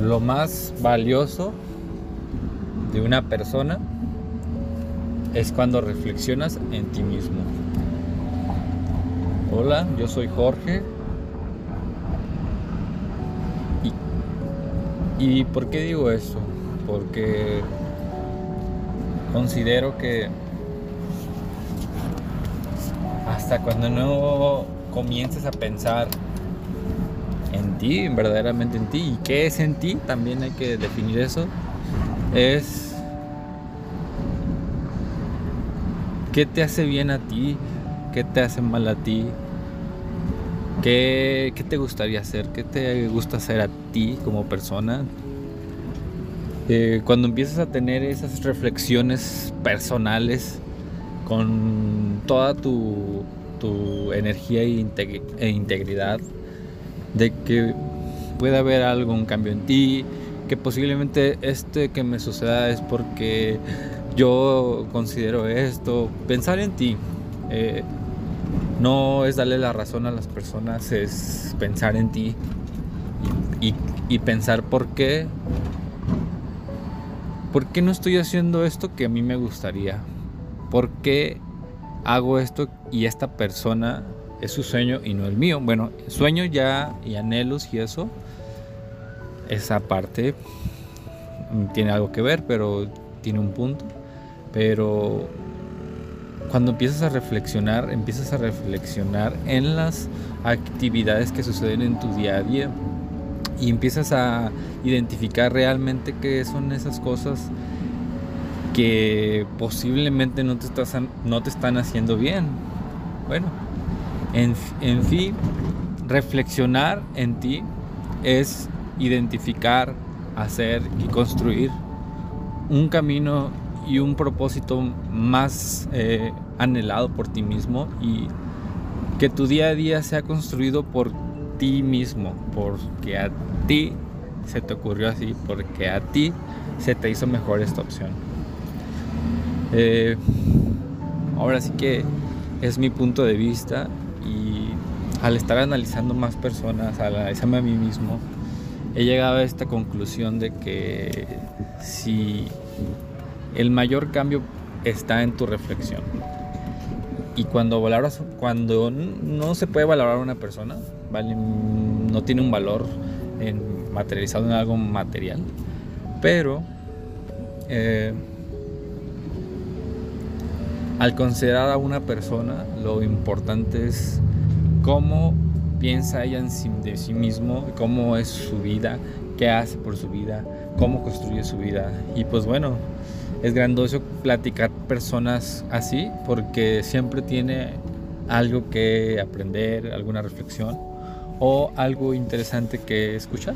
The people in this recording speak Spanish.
lo más valioso de una persona es cuando reflexionas en ti mismo. Hola, yo soy Jorge. ¿Y, ¿Y por qué digo esto? Porque considero que hasta cuando no comiences a pensar en ti, verdaderamente en ti, y qué es en ti, también hay que definir eso, es qué te hace bien a ti, qué te hace mal a ti, qué, te gustaría hacer, qué te gusta hacer a ti como persona. Eh, cuando empiezas a tener esas reflexiones personales con toda tu, tu energía e integridad, de que puede haber algún cambio en ti, que posiblemente este que me suceda es porque yo considero esto, pensar en ti. Eh, no es darle la razón a las personas, es pensar en ti y, y, pensar por qué, por qué no estoy haciendo esto que a mí me gustaría, por qué hago esto y esta persona es su sueño y no el mío. Bueno, sueño ya y anhelos y eso, esa parte tiene algo que ver, pero tiene un punto. Pero cuando empiezas a reflexionar, empiezas a reflexionar en las actividades que suceden en tu día a día y empiezas a identificar realmente qué son esas cosas que posiblemente no te, no te están haciendo bien. Bueno, en, en fin, reflexionar en ti es identificar, hacer y construir un camino y un propósito más eh, anhelado por ti mismo y que tu día a día sea construido por ti mismo, porque a ti se te ocurrió así, porque a ti se te hizo mejor esta opción. Eh, ahora sí que es mi punto de vista al estar analizando más personas, al analizarme a mí mismo, he llegado a esta conclusión de que si el mayor cambio está en tu reflexión. Y cuando valoras, cuando no se puede valorar a una persona, no tiene un valor en, materializado en algo material, pero eh, al considerar a una persona, lo importante es cómo piensa ella en sí, de sí mismo, cómo es su vida, qué hace por su vida, cómo construye su vida. Y pues bueno, es grandioso platicar personas así porque siempre tiene algo que aprender, alguna reflexión o algo interesante que escuchar.